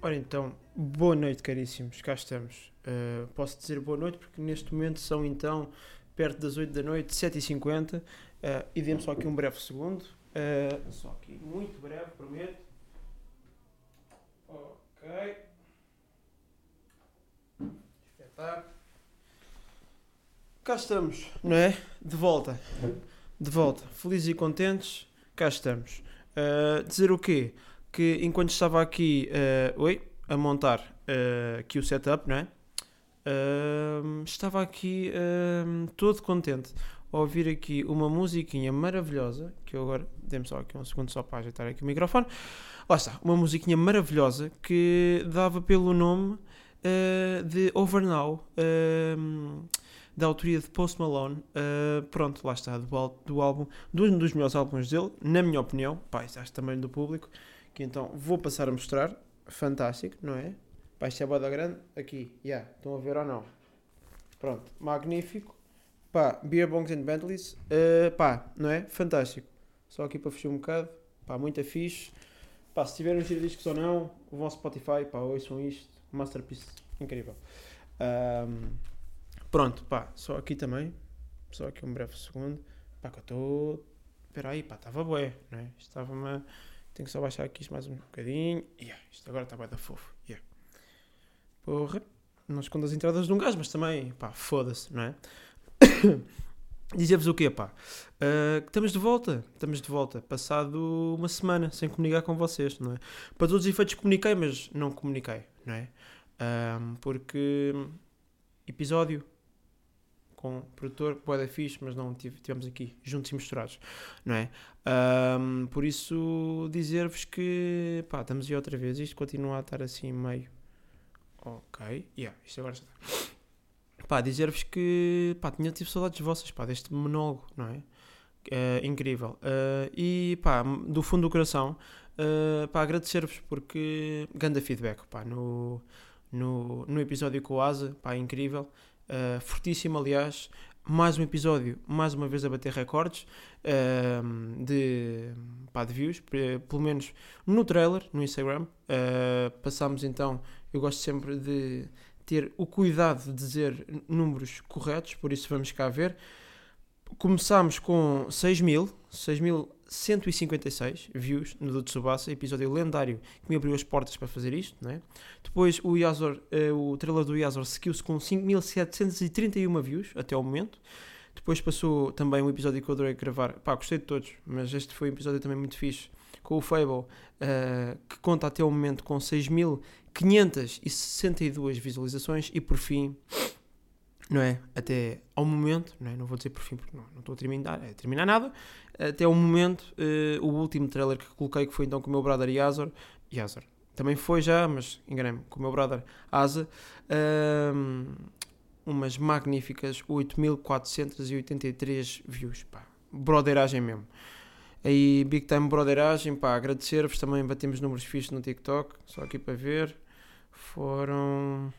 Ora então, boa noite, caríssimos, cá estamos. Uh, posso dizer boa noite porque neste momento são então perto das 8 da noite, 7h50, uh, e demos só aqui um breve segundo. Uh, só aqui, muito breve, prometo. Ok. Espetáculo. Cá estamos, não é? De volta. De volta. Felizes e contentes, cá estamos. Dizer o quê? Que enquanto estava aqui uh, oi, a montar uh, aqui o setup, não é? Uh, estava aqui todo contente a ouvir aqui uma musiquinha maravilhosa, que eu agora, dê-me só aqui um segundo só para ajeitar aqui o microfone. Lá está, uma musiquinha maravilhosa que dava pelo nome de Over Now da autoria de Post Malone. Uh, pronto, lá está, do, do álbum, um dos melhores álbuns dele, na minha opinião, pá, acho também do público, que então vou passar a mostrar. Fantástico, não é? Vai ser a boda grande. Aqui, já. Yeah. Estão a ver ou não? Pronto, magnífico. Pá, Beer Bongs and Bentleys. Uh, pá, não é? Fantástico. Só aqui para fechar um bocado. Pá, muito fixe. Pá, se tiverem os discos ou não, vão ao Spotify, pá, ouçam isto. Masterpiece incrível. Um, pronto, pá, só aqui também. Só aqui um breve segundo. Pá, que eu estou. Espera aí, pá, estava bué, não é? Estava-me tenho que só baixar aqui isto mais um bocadinho. Yeah, isto agora está bem da fofo. Yeah. Porra. Não escondo as entradas de um gajo, mas também, pá, foda-se, não é? Dizer-vos o quê, pá? Uh, estamos de volta, estamos de volta. Passado uma semana sem comunicar com vocês, não é? Para todos os efeitos comuniquei, mas não comuniquei, não é? Um, porque episódio com o produtor, boeda fixe, mas não tivemos aqui juntos e misturados, não é? Um, por isso, dizer-vos que, pá, estamos aí outra vez, isto continua a estar assim meio, ok, yeah, isto agora está. Pá, dizer-vos que, pá, tinha tive saudades vossas, pá, deste monólogo, não é? Uh, incrível. Uh, e, pá, do fundo do coração, uh, pá, agradecer-vos porque, grande feedback, pá, no, no, no episódio com o Asa, pá, incrível uh, fortíssimo, aliás. Mais um episódio, mais uma vez a bater recordes uh, de, pá, de views, pelo menos no trailer, no Instagram. Uh, passámos então, eu gosto sempre de ter o cuidado de dizer números corretos, por isso vamos cá ver. Começámos com 6 mil, 6 mil 156 views no do Tsubasa, episódio lendário que me abriu as portas para fazer isto, né? Depois o Yazor, uh, o trailer do Yazor seguiu-se com 5731 views até ao momento. Depois passou também um episódio que eu adorei gravar. Pá, gostei de todos, mas este foi um episódio também muito fixe. Com o Fable, uh, que conta até o momento com 6.562 visualizações. E por fim, não é? Até ao momento, não, é? não vou dizer por fim porque não, não estou a terminar, a terminar nada, até ao momento, uh, o último trailer que coloquei, que foi então com o meu brother Yazor, Yazor, também foi já, mas enganei-me, com o meu brother Asa, uh, umas magníficas 8483 views, pá, broderagem mesmo. Aí, Big Time Broderagem, pá, agradecer-vos, também batemos números fixos no TikTok, só aqui para ver, foram,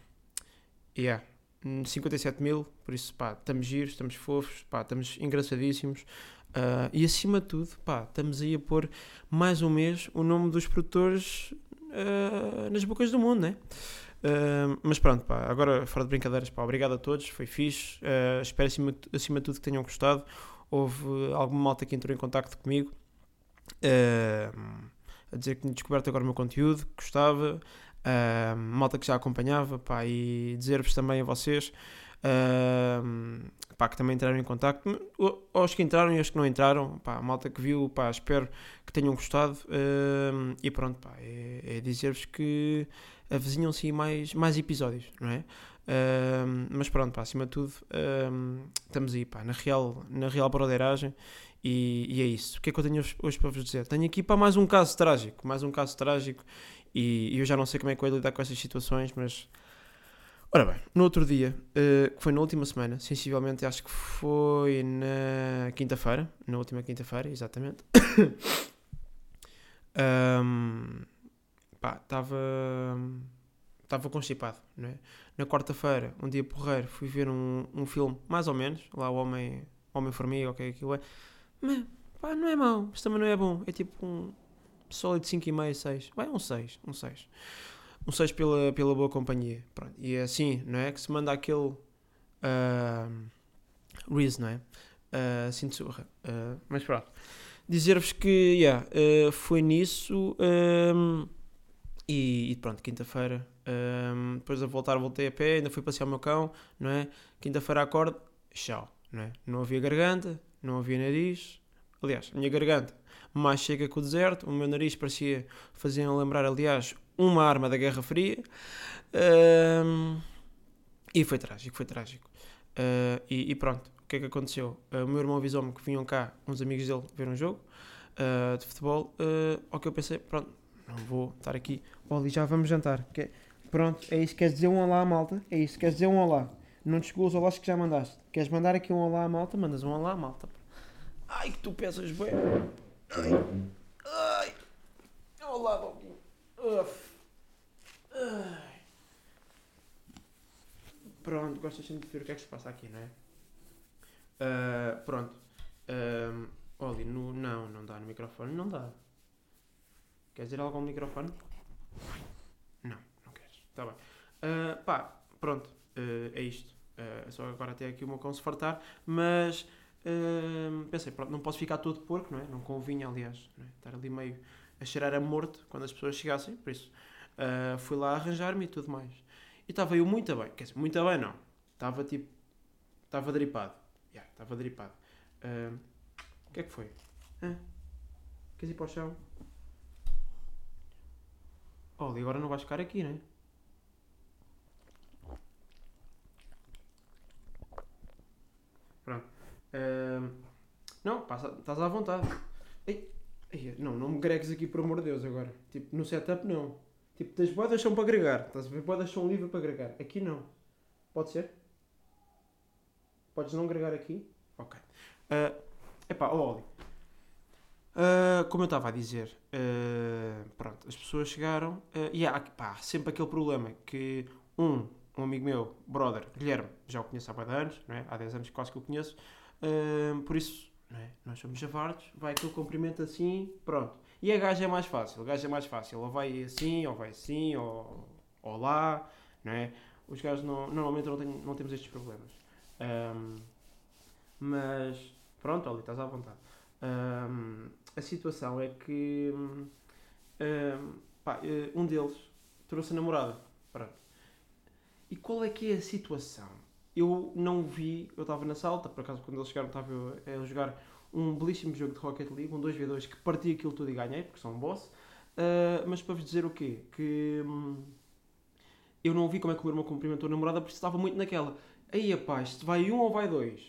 yeah, 57 mil, por isso, pá, estamos giros, estamos fofos, pá, estamos engraçadíssimos. Uh, e acima de tudo, pá, estamos aí a pôr mais um mês o nome dos produtores uh, nas bocas do mundo, né? Uh, mas pronto, pá, agora fora de brincadeiras, pá, obrigado a todos, foi fixe. espero acima, acima de tudo que tenham gostado. Houve alguma malta que entrou em contato comigo a dizer que tinha descoberto agora o meu conteúdo, que gostava malta que já acompanhava, pá, e dizer-vos também a vocês uh, pá, que também entraram em contacto, aos que entraram e aos que não entraram, pá, malta que viu, pá, espero que tenham gostado uh, e pronto, pá, é, é dizer-vos que avizinham-se mais, mais episódios, não é? Uh, mas pronto, pá, acima de tudo, uh, estamos aí, pá, na real, na real broderagem e, e, é isso. O que é que eu tenho hoje para vos dizer? Tenho aqui para mais um caso trágico, mais um caso trágico e, e eu já não sei como é que eu lidar com essas situações, mas. Ora bem, no outro dia, uh, que foi na última semana, sensivelmente acho que foi na quinta-feira, na última quinta-feira, exatamente. um, pá, estava. Estava constipado, não é? Na quarta-feira, um dia porreiro, fui ver um, um filme, mais ou menos, lá o Homem, Homem-Formiga, o que é aquilo é. Mas, pá, não é mau, mas também não é bom. É tipo um, sólido 5,5, 6. Vai, um 6, um 6. um 6 pela, pela boa companhia. Pronto. E é assim, não é? Que se manda aquele uh, Reese, não é? Uh, assim de surra. Uh, mas pronto. Dizer-vos que, yeah, uh, foi nisso. Um, e, e, pronto, quinta-feira, um, depois de voltar, voltei a pé, ainda fui passear o meu cão, não é? Quinta-feira acordo, tchau, não é? Não havia garganta, não havia nariz. Aliás, a minha garganta mais chega que o deserto, o meu nariz parecia, fazia lembrar, aliás, uma arma da Guerra Fria. E foi trágico, foi trágico. Uh, e, e, pronto, o que é que aconteceu? Uh, o meu irmão avisou-me que vinham cá uns amigos dele ver um jogo uh, de futebol. Ao que eu pensei, pronto, não vou estar aqui. Olha, já vamos jantar. Que, pronto, é isso. Queres dizer um olá à malta? É isso, queres dizer um olá. Não te chegou os olás que já mandaste. Queres mandar aqui um olá à malta? Mandas um olá à malta. Ai, que tu pesas bem. Ai, ai. Olá. Ai. Pronto, gostas sempre de ver o que é que se passa aqui, não é? Uh, pronto. Um, Oli, no, não, não dá no microfone, não dá. Queres dizer algo ao microfone? Não, não queres. Está bem. Uh, pá, pronto, uh, é isto. Uh, só agora até aqui o meu cão se fartar, mas uh, pensei, pronto, não posso ficar todo porco, não é? Não convinha, aliás, é? estar ali meio a cheirar a morto quando as pessoas chegassem, por isso uh, fui lá arranjar-me e tudo mais. E estava eu muito bem, quer dizer, muito bem não. Estava tipo, estava dripado. Yeah, estava dripado. O que é que foi? Hã? Queres ir para o chão? E agora não vais ficar aqui, não é? Pronto. Não, passa, estás à vontade. Ei, ei, não, não me gregues aqui, por amor de Deus, agora. Tipo, no setup, não. Tipo, tens bodas são para agregar. Estás a ver? Bodas são livre para agregar. Aqui, não. Pode ser? Podes não agregar aqui? Ok. Uh, epá, ó, Uh, como eu estava a dizer, uh, pronto, as pessoas chegaram uh, e há pá, sempre aquele problema que um, um amigo meu, brother, Guilherme, já o conheço há de anos, não é? há 10 anos quase que o conheço, por isso, é? nós somos javardos, vai aquele cumprimento assim, pronto. E a gaja é mais fácil, a gaja é mais fácil, ou vai assim, ou vai assim, ou, ou lá, não é? Os gajos não, normalmente não, tem, não temos estes problemas. Um, mas, pronto, ali estás à vontade. Um, a situação é que um, pá, eh, um deles trouxe a namorada. Pronto. E qual é que é a situação? Eu não vi, eu estava na sala, por acaso quando eles chegaram estava a jogar um belíssimo jogo de Rocket League, um 2v2 que parti aquilo tudo e ganhei, porque sou um boss. Uh, mas para vos dizer o quê? Que hum, eu não vi como é que o meu irmão cumprimentou a namorada porque estava muito naquela. Aí, rapaz, vai um ou vai dois?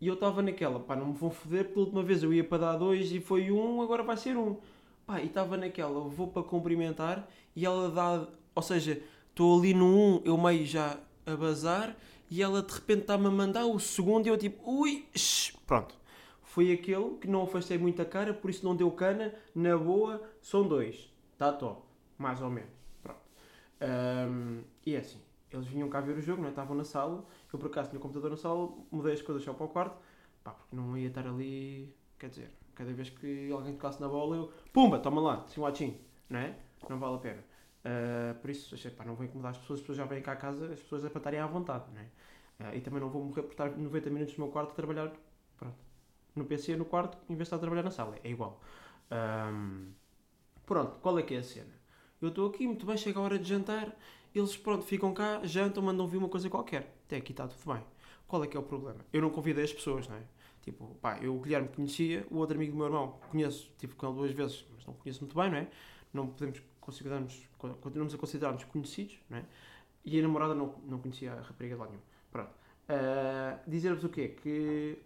E eu estava naquela, pá, não me vão foder, porque última vez eu ia para dar dois e foi um, agora vai ser um. Pá, e estava naquela, vou para cumprimentar e ela dá, ou seja, estou ali no um, eu meio já a bazar e ela de repente está-me a mandar o segundo e eu tipo, ui, shh, pronto. Foi aquele que não afastei muito a cara, por isso não deu cana, na boa, são dois. Está top, mais ou menos. Pronto. Um, e é assim, eles vinham cá ver o jogo, não é? estavam na sala eu por acaso tinha o computador na sala, mudei as coisas só para o quarto, pá, porque não ia estar ali, quer dizer, cada vez que alguém tocasse na bola, eu, pumba, toma lá, sim, latim, não é? Não vale a pena. Uh, por isso, achei, pá, não vou incomodar as pessoas, as pessoas já vêm cá a casa, as pessoas é para estarem à vontade, não é? Uh, e também não vou morrer por estar 90 minutos no meu quarto a trabalhar, pronto, no PC, no quarto, em vez de estar a trabalhar na sala, é igual. Um, pronto, qual é que é a cena? Eu estou aqui, muito bem, chega a hora de jantar, eles, pronto, ficam cá, jantam, mandam vir uma coisa qualquer. Até aqui está tudo bem. Qual é que é o problema? Eu não convidei as pessoas, não é? Tipo, pá, eu o Guilherme conhecia, o outro amigo do meu irmão conheço, tive com ele duas vezes, mas não conheço muito bem, não é? Não podemos considerarmos, continuamos a considerar-nos conhecidos, não é? E a namorada não, não conhecia a rapariga de lá nenhum. Pronto. Uh, Dizer-vos o quê? Que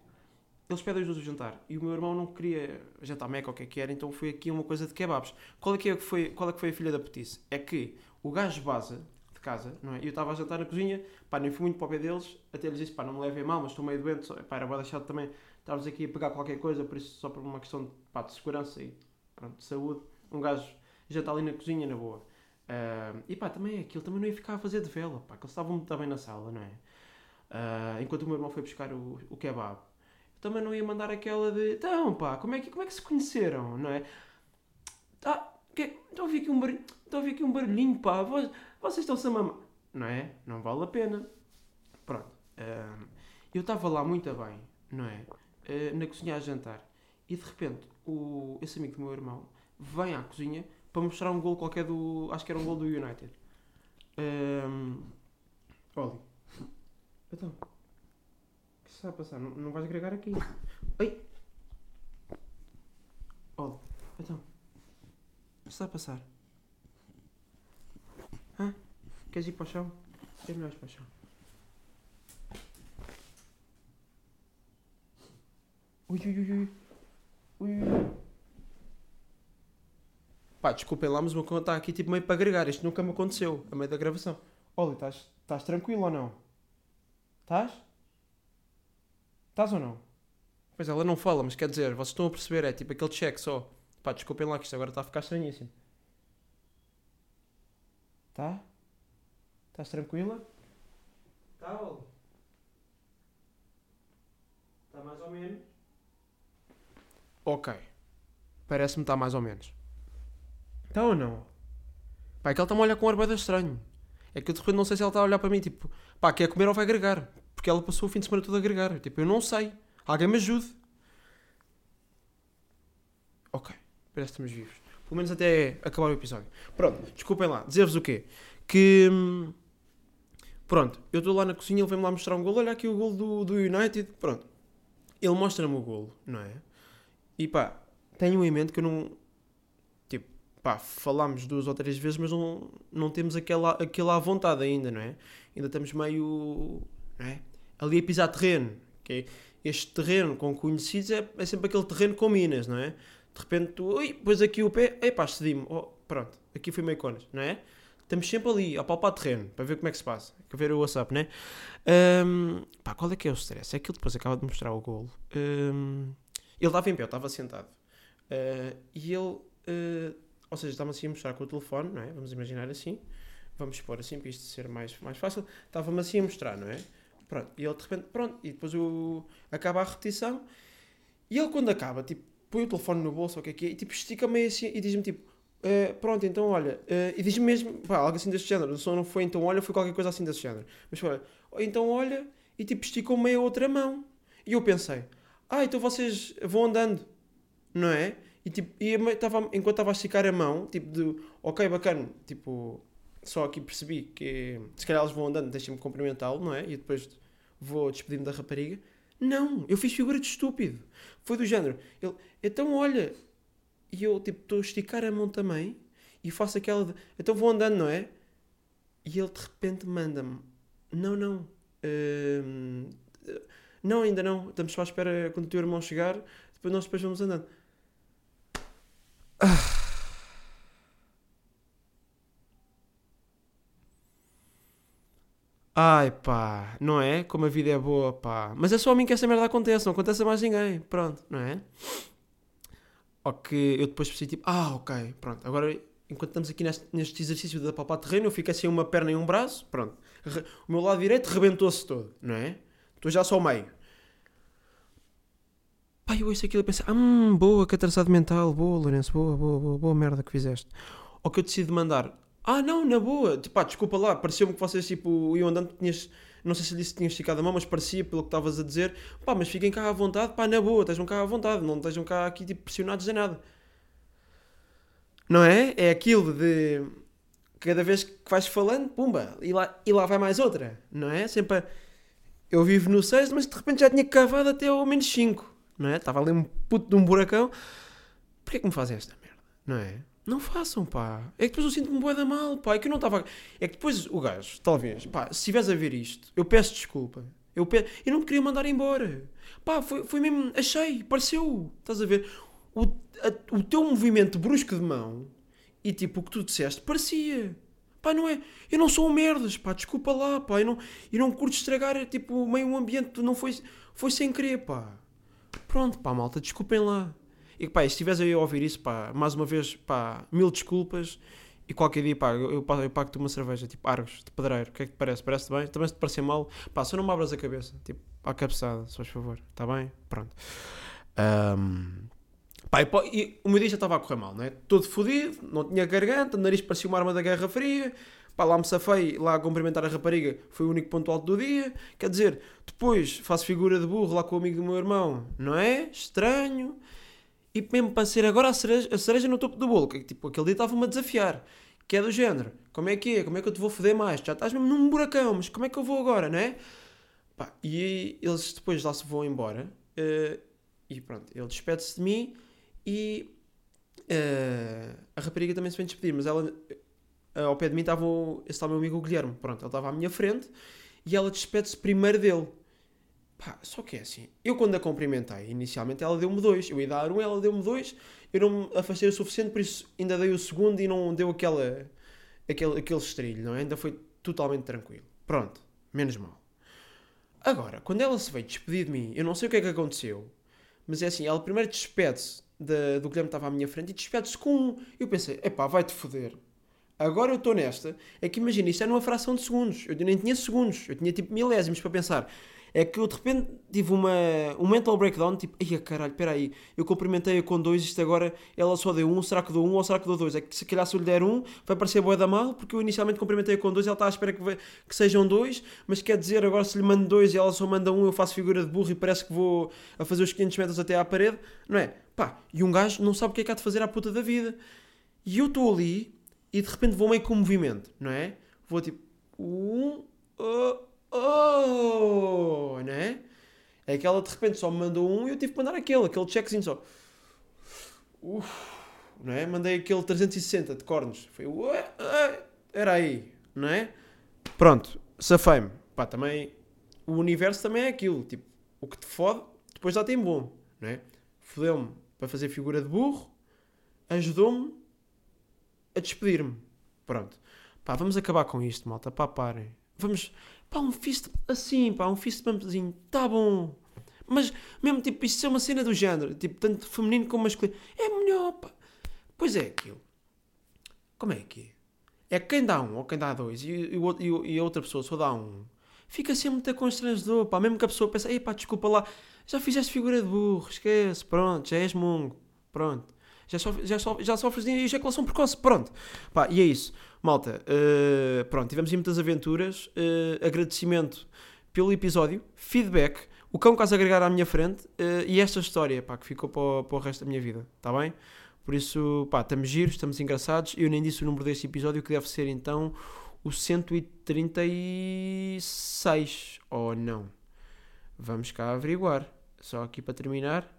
eles pedem os dois o jantar e o meu irmão não queria jantar meca ou o que é que era, então foi aqui uma coisa de kebabs. Qual é que, é que foi, qual é que foi a filha da petice? É que o gajo base de casa, não é? Eu estava a jantar na cozinha, pá, nem fui muito para o pé deles, até eles disse, pá, não me levem mal, mas estou meio doente, pá, era boa deixado também, estávamos aqui a pegar qualquer coisa, por isso só por uma questão de, pá, de segurança e, pronto, de saúde, um gajo já está ali na cozinha, na boa. Uh, e pá, também aquilo também não ia ficar a fazer de vela, pá, que eles estavam muito bem na sala, não é? Uh, enquanto o meu irmão foi buscar o, o kebab, eu também não ia mandar aquela de, então pá, como é que, como é que se conheceram, não é? Ah, Que, estou a ouvir aqui um barulho, estou a ouvir aqui um barulhinho, pá, vocês, vocês estão-se a mamar. Não é? Não vale a pena. Pronto. Ahm, eu estava lá muito bem, não é? Na cozinha a jantar. E de repente, o, esse amigo do meu irmão vem à cozinha para mostrar um gol qualquer do. Acho que era um gol do United. Um, olha. Então. O que está a passar? Não, não vais agregar aqui. Ai! Olha. Então. O que está a passar? Hã? Queres ir para o chão? É melhor ir para o chão. Ui, ui, ui. Ui, ui, ui. Pá, desculpem lá, mas o meu conta está aqui tipo meio para agregar. Isto nunca me aconteceu, a meio da gravação. Olha, estás, estás tranquilo ou não? Estás? Estás ou não? Pois ela não fala, mas quer dizer, vocês estão a perceber, é tipo aquele check só. Pá, desculpem lá que isto agora está a ficar estranhíssimo. Tá? Estás tranquila? Tá, Olga? Está mais ou menos? Ok. Parece-me estar mais ou menos. Está ou não? Pá, é que ela está-me a olhar com um ar de estranho. É que eu de repente não sei se ela está a olhar para mim, tipo, pá, quer comer ou vai agregar? Porque ela passou o fim de semana todo a agregar. Tipo, eu não sei. Alguém me ajude. Ok. Parece que estamos vivos. Pelo menos até acabar o episódio. Pronto, desculpem lá. Dizer-vos o quê? Que. hum, Pronto, eu estou lá na cozinha, ele vem-me lá mostrar um golo. Olha aqui o golo do, do United. Pronto. Ele mostra-me o golo, não é? E pá, tenho em mente que eu não. Pá, falámos duas ou três vezes, mas não, não temos aquela, aquela à vontade ainda, não é? Ainda estamos meio. Não é? Ali a pisar terreno. Que é- este terreno com conhecidos é, é sempre aquele terreno com minas, não é? De repente tu, ui, pôs aqui o pé, epá, cedi-me. Oh, pronto, aqui foi meio conas, não é? Estamos sempre ali a palpar terreno para ver como é que se passa. Para ver o WhatsApp, né? Ahm, pá, qual é que é o stress? É que depois acaba de mostrar o golo. Ahm, ele estava em pé, eu estava sentado. Ah, e ele, ah, ou seja, estava assim a mostrar com o telefone, não é? Vamos imaginar assim. Vamos pôr assim para isto ser mais, mais fácil. Estava-me assim a mostrar, não é? Pronto, e ele de repente, pronto, e depois o, acaba a repetição. E ele quando acaba, tipo, põe o telefone no bolso, ou o que é que é, e tipo, estica meio assim e diz-me tipo, "Eh, pronto, então olha, eh", e diz-me mesmo, pá, algo assim deste género, só não foi então olha, foi qualquer coisa assim desse género. Mas foi, então olha, e tipo, esticou meio a outra mão. E eu pensei, ah, então vocês vão andando, não é? E tipo, e eu estava, enquanto estava a esticar a mão, tipo, de, ok, bacana, tipo, só aqui percebi que se calhar eles vão andando, deixem-me cumprimentá-lo, não é? E depois vou despedir-me da rapariga. Não, eu fiz figura de estúpido. Foi do género. Ele, então olha, e eu tipo estou a esticar a mão também e faço aquela de, então vou andando, não é? E ele de repente manda-me, não, não, hum, não, ainda não, estamos só à espera quando o teu irmão chegar, depois nós depois vamos andando. Ai pá, não é? Como a vida é boa, pá. Mas é só a mim que essa merda acontece, não acontece a mais ninguém. Pronto, não é? Ou que eu depois percebi tipo, ah, ok, pronto. Agora, enquanto estamos aqui neste, neste exercício de papar terreno, eu fico assim uma perna e um braço, pronto. O meu lado direito rebentou-se todo, não é? Estou já só ao meio. Pá, eu ouço aquilo e penso, hum, boa, que atrasado mental, boa, Lourenço, boa, boa, boa, boa merda que fizeste. Ou que eu decido mandar, ah, não, na boa, tipo, pá, desculpa lá, pareceu-me que vocês, tipo, iam andando, tinhas, não sei se disse que tinhas esticado a mão, mas parecia, pelo que estavas a dizer, pá, mas fiquem cá à vontade, pá, na boa, estejam cá à vontade, não estejam cá aqui, tipo, pressionados em nada. Não é? É aquilo de, cada vez que vais falando, pumba, e lá, e lá vai mais outra, não é? Sempre, a- eu vivo no 6, mas de repente já tinha cavado até ao menos 5, não é? Estava ali um puto de um buracão, porquê que me fazem esta merda, não é? Não façam, pá. É que depois eu sinto-me bué da mal, pá. É que eu não estava... É que depois o gajo, talvez, pá, se estiveres a ver isto, eu peço desculpa. Eu, pe... eu não queria mandar embora. Pá, foi, foi mesmo... Achei, pareceu. Estás a ver? O, a- o teu movimento brusco de mão e tipo o que tu disseste, parecia. Pá, não é... Eu não sou um merdas, pá. Desculpa lá, pá. Eu não, eu não curto estragar, tipo, meio ambiente. Não foi... Foi sem querer, pá. Pronto, pá, malta. Desculpem lá. E pá, se estiveres aí a ouvir isso, pá, mais uma vez, pá, mil desculpas. E qualquer dia, pá, eu, eu, eu pago-te uma cerveja, tipo Argos, de pedreiro. O que é que te parece? Parece-te bem? Também se te parecer mal, pá, só não me abras a cabeça, tipo, à cabeçada, se faz favor. Está bem? Pronto. Ahm, Pá, e, e o meu dia já estava a correr mal, não é? Todo fodido, não tinha garganta, o nariz parecia uma arma da Guerra Fria. Pá, lá me safei, lá a cumprimentar a rapariga, foi o único ponto alto do dia. Quer dizer, depois faço figura de burro lá com o amigo do meu irmão, não é? Estranho. E mesmo para ser agora a cereja, a cereja no topo do bolo, que tipo, aquele dia estava-me a desafiar. Que é do género, como é que é? Como é que eu te vou foder mais? Já estás mesmo num buracão, mas como é que eu vou agora, não é? Pá, e eles depois lá se vão embora. Uh, e pronto, ele despede-se de mim e uh, a rapariga também se vem despedir, mas ela ao pé de mim estava o, esse tal meu amigo o Guilherme. Pronto, ele estava à minha frente e ela despede-se primeiro dele. Pá, só que é assim, eu quando a cumprimentei, inicialmente ela deu-me dois, eu ia dar um, ela deu-me dois, eu não me afastei o suficiente, por isso ainda dei o segundo e não deu aquela, aquele, aquele estrilho, não é? Ainda foi totalmente tranquilo. Pronto, menos mal. Agora, quando ela se veio despedir de mim, eu não sei o que é que aconteceu, mas é assim, ela primeiro despede-se de, do Guilherme que estava à minha frente e despede-se com um. Eu pensei, epá, vai-te foder. Agora eu estou nesta. É que imagina, isto é numa fração de segundos. Eu nem tinha segundos, eu tinha tipo milésimos para pensar. É que eu de repente tive uma, um mental breakdown, tipo, ai caralho, espera aí, eu cumprimentei-a com dois, isto agora ela só deu um, será que dou um ou será que dou dois? É que se calhar se eu lhe der um, vai parecer boa da mal, porque eu inicialmente cumprimentei-a com dois, ela está à espera que, que sejam dois, mas quer dizer, agora se lhe mando dois e ela só manda um, eu faço figura de burro e parece que vou a fazer os 500 metros até à parede, não é? Pá, e um gajo não sabe o que é que há de fazer à puta da vida. E eu estou ali e de repente vou meio com movimento, não é? Vou tipo, um, oh, oh, não é? É que ela de repente só me mandou um e eu tive que mandar aquele, aquele checkzinho só. Uf, não é? Mandei aquele 360 de cornos. Foi, era aí, não é? Pronto, safei-me. Pá, também, o universo também é aquilo. Tipo, o que te fode, depois já tem bom, não é? Fodeu-me para fazer figura de burro, ajudou-me a despedir-me. Pronto. Pá, vamos acabar com isto, malta. Pá, parem. Vamos, Pá, um fist assim, pá, um fist bumpzinho, tá bom. Mas mesmo tipo, isto é uma cena do género, tipo, tanto feminino como masculino. É melhor, pá. Pois é aquilo. Como é que é? É quem dá um ou quem dá dois e, e, e, e a outra pessoa só dá um. Fica sempre muito constrangedor, pá. Mesmo que a pessoa pense, ei pá, desculpa lá, já fizeste figura de burro, esquece, pronto, já és mongo, pronto. Já, sofres, já, sofres, já de ejaculação precoce, pronto. Pá, e é isso. Malta, uh, pronto, tivemos muitas aventuras. Uh, agradecimento pelo episódio, feedback, o cão quase agregar à minha frente uh, e esta história, pá, que ficou para o, para o resto da minha vida, está bem? Por isso, pá, estamos giros, estamos engraçados. Eu nem disse o número deste episódio, que deve ser então o 136, ou não? Vamos cá averiguar. Só aqui para terminar.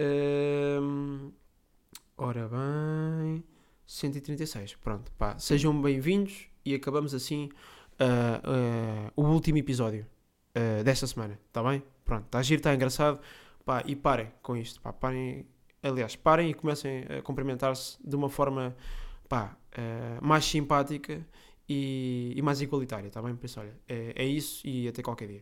Uh, ora bem. 136. Pronto, pá, sejam bem-vindos e acabamos assim uh, uh, o último episódio uh, desta semana, está bem? Pronto, está giro, está engraçado, pá, e parem com isto, pá, parem, aliás, parem e comecem a cumprimentar-se de uma forma, pá, mais simpática e, e, mais igualitária, está bem? Por isso, olha, é, é isso e até qualquer dia.